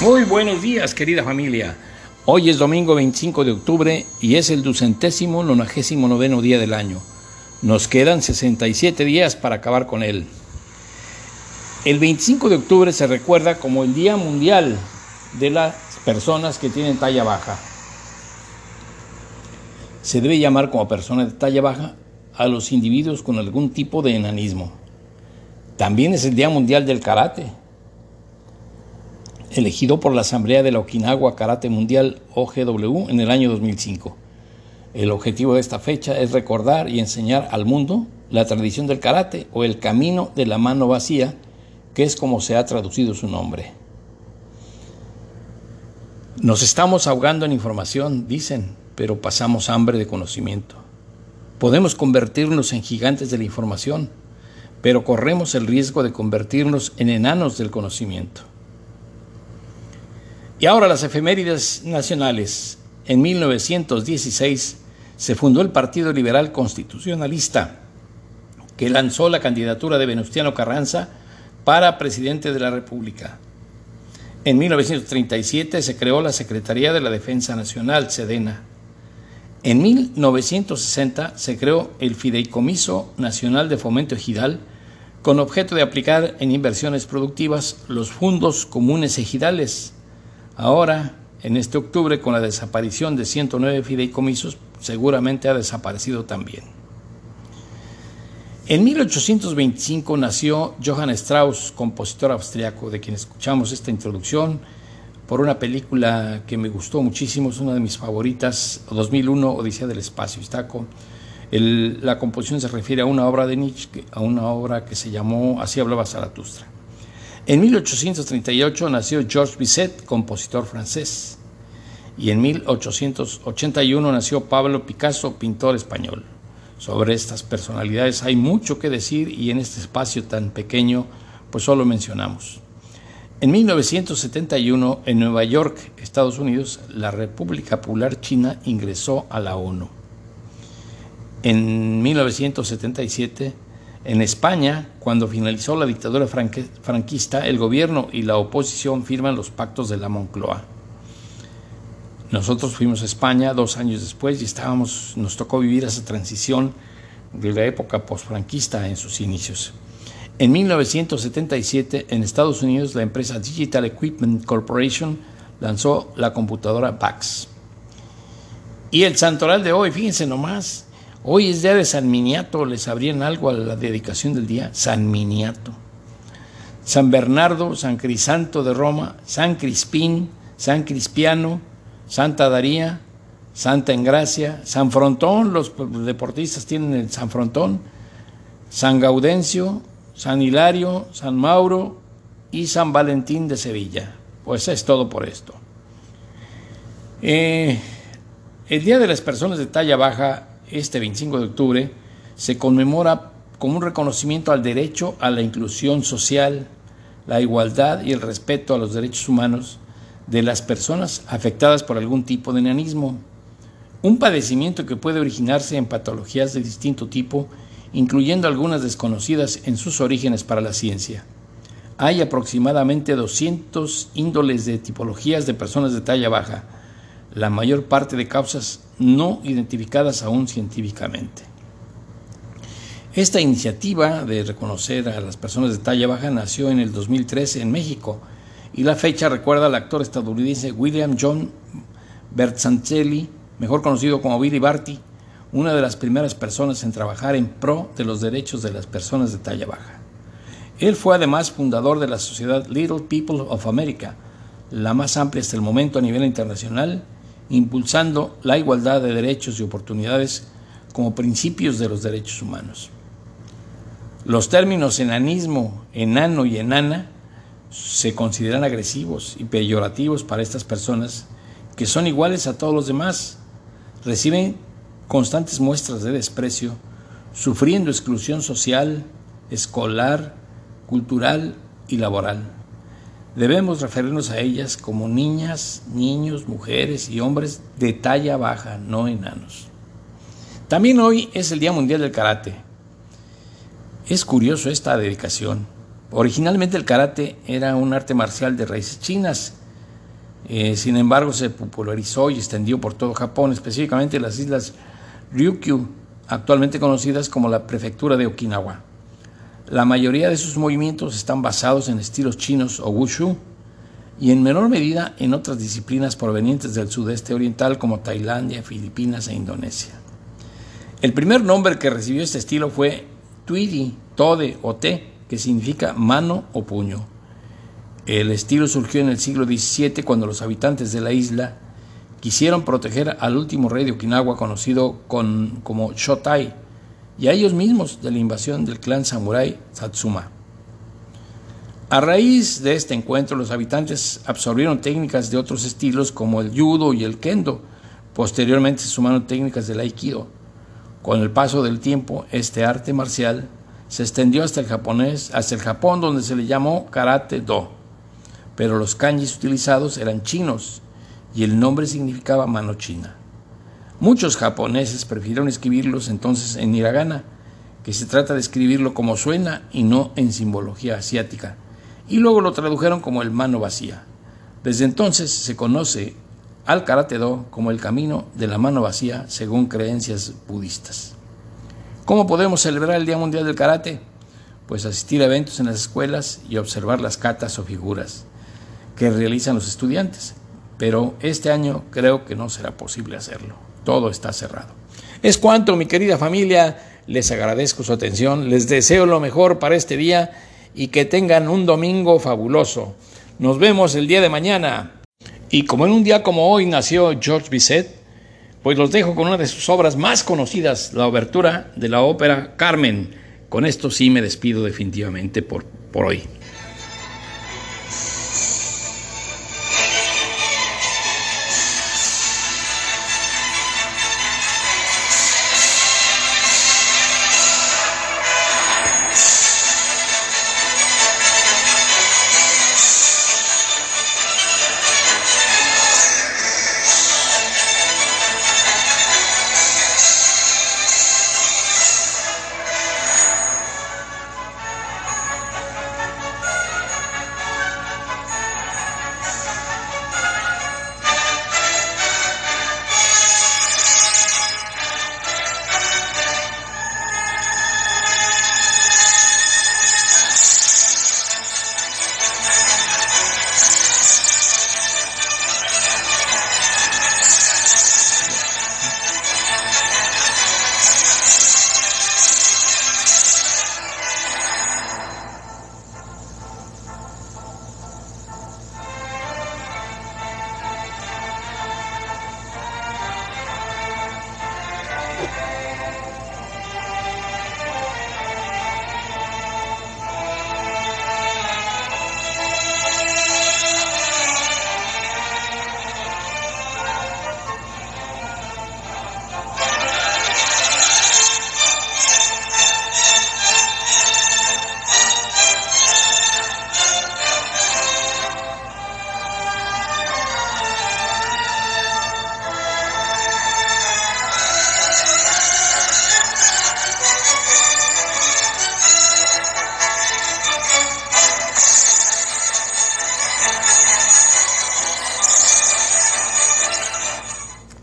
Muy buenos días, querida familia. Hoy es domingo 25 de octubre y es el ducentésimo nonagésimo noveno día del año. Nos quedan 67 días para acabar con él. El 25 de octubre se recuerda como el Día Mundial de las Personas que tienen talla baja. Se debe llamar como persona de talla baja a los individuos con algún tipo de enanismo. También es el Día Mundial del Karate, elegido por la Asamblea de la Okinawa Karate Mundial OGW en el año 2005. El objetivo de esta fecha es recordar y enseñar al mundo la tradición del karate o el camino de la mano vacía, que es como se ha traducido su nombre. Nos estamos ahogando en información, dicen, pero pasamos hambre de conocimiento. Podemos convertirnos en gigantes de la información, pero corremos el riesgo de convertirnos en enanos del conocimiento. Y ahora las efemérides nacionales. En 1916 se fundó el Partido Liberal Constitucionalista, que lanzó la candidatura de Venustiano Carranza para presidente de la República. En 1937 se creó la Secretaría de la Defensa Nacional, SEDENA. En 1960 se creó el Fideicomiso Nacional de Fomento Ejidal con objeto de aplicar en inversiones productivas los fondos comunes ejidales Ahora, en este octubre, con la desaparición de 109 fideicomisos, seguramente ha desaparecido también. En 1825 nació Johann Strauss, compositor austriaco, de quien escuchamos esta introducción por una película que me gustó muchísimo, es una de mis favoritas, 2001, Odisea del Espacio. Está la composición se refiere a una obra de Nietzsche, a una obra que se llamó Así hablaba Zaratustra. En 1838 nació Georges Bizet, compositor francés, y en 1881 nació Pablo Picasso, pintor español. Sobre estas personalidades hay mucho que decir y en este espacio tan pequeño pues solo mencionamos. En 1971, en Nueva York, Estados Unidos, la República Popular China ingresó a la ONU. En 1977, en España, cuando finalizó la dictadura franquista, el gobierno y la oposición firman los pactos de la Moncloa. Nosotros fuimos a España dos años después y estábamos, nos tocó vivir esa transición de la época postfranquista en sus inicios. En 1977, en Estados Unidos, la empresa Digital Equipment Corporation lanzó la computadora VAX. Y el santoral de hoy, fíjense nomás, Hoy es día de San Miniato, ¿les sabrían algo a la dedicación del día? San Miniato. San Bernardo, San Crisanto de Roma, San Crispín, San Crispiano, Santa Daría, Santa Engracia, San Frontón, los deportistas tienen el San Frontón, San Gaudencio, San Hilario, San Mauro y San Valentín de Sevilla. Pues es todo por esto. Eh, el Día de las Personas de Talla Baja este 25 de octubre, se conmemora como un reconocimiento al derecho a la inclusión social, la igualdad y el respeto a los derechos humanos de las personas afectadas por algún tipo de enanismo, un padecimiento que puede originarse en patologías de distinto tipo, incluyendo algunas desconocidas en sus orígenes para la ciencia. Hay aproximadamente 200 índoles de tipologías de personas de talla baja, la mayor parte de causas no identificadas aún científicamente. Esta iniciativa de reconocer a las personas de talla baja nació en el 2013 en México y la fecha recuerda al actor estadounidense William John Bertzancelli, mejor conocido como Billy Barty, una de las primeras personas en trabajar en pro de los derechos de las personas de talla baja. Él fue además fundador de la sociedad Little People of America, la más amplia hasta el momento a nivel internacional impulsando la igualdad de derechos y oportunidades como principios de los derechos humanos. Los términos enanismo, enano y enana se consideran agresivos y peyorativos para estas personas que son iguales a todos los demás, reciben constantes muestras de desprecio, sufriendo exclusión social, escolar, cultural y laboral. Debemos referirnos a ellas como niñas, niños, mujeres y hombres de talla baja, no enanos. También hoy es el Día Mundial del Karate. Es curioso esta dedicación. Originalmente el karate era un arte marcial de raíces chinas Eh, sin embargo, se popularizó y extendió por todo Japón, específicamente las islas Ryukyu, actualmente conocidas como la prefectura de Okinawa. La mayoría de sus movimientos están basados en estilos chinos o wushu y en menor medida en otras disciplinas provenientes del sudeste oriental como Tailandia, Filipinas e Indonesia. El primer nombre que recibió este estilo fue Tuidi, Tode o Te, que significa mano o puño. El estilo surgió en el siglo XVII cuando los habitantes de la isla quisieron proteger al último rey de Okinawa conocido como Shotai y a ellos mismos de la invasión del clan samurái Satsuma. A raíz de este encuentro, los habitantes absorbieron técnicas de otros estilos como el judo y el kendo. Posteriormente se sumaron técnicas del aikido. Con el paso del tiempo, este arte marcial se extendió hasta el japonés, hasta el Japón, donde se le llamó karate do pero los kanjis utilizados eran chinos y el nombre significaba mano china. Muchos japoneses prefirieron escribirlos entonces en hiragana, que se trata de escribirlo como suena y no en simbología asiática, y luego lo tradujeron como el mano vacía. Desde entonces se conoce al karate do como el camino de la mano vacía según creencias budistas. ¿Cómo podemos celebrar el Día Mundial del Karate? Pues asistir a eventos en las escuelas y observar las catas o figuras que realizan los estudiantes. Pero este año creo que no será posible hacerlo. Todo está cerrado. Es cuanto, mi querida familia. Les agradezco su atención. Les deseo lo mejor para este día y que tengan un domingo fabuloso. Nos vemos el día de mañana. Y como en un día como hoy nació George Bizet, pues los dejo con una de sus obras más conocidas, la obertura de la ópera Carmen. Con esto sí me despido definitivamente por, por hoy.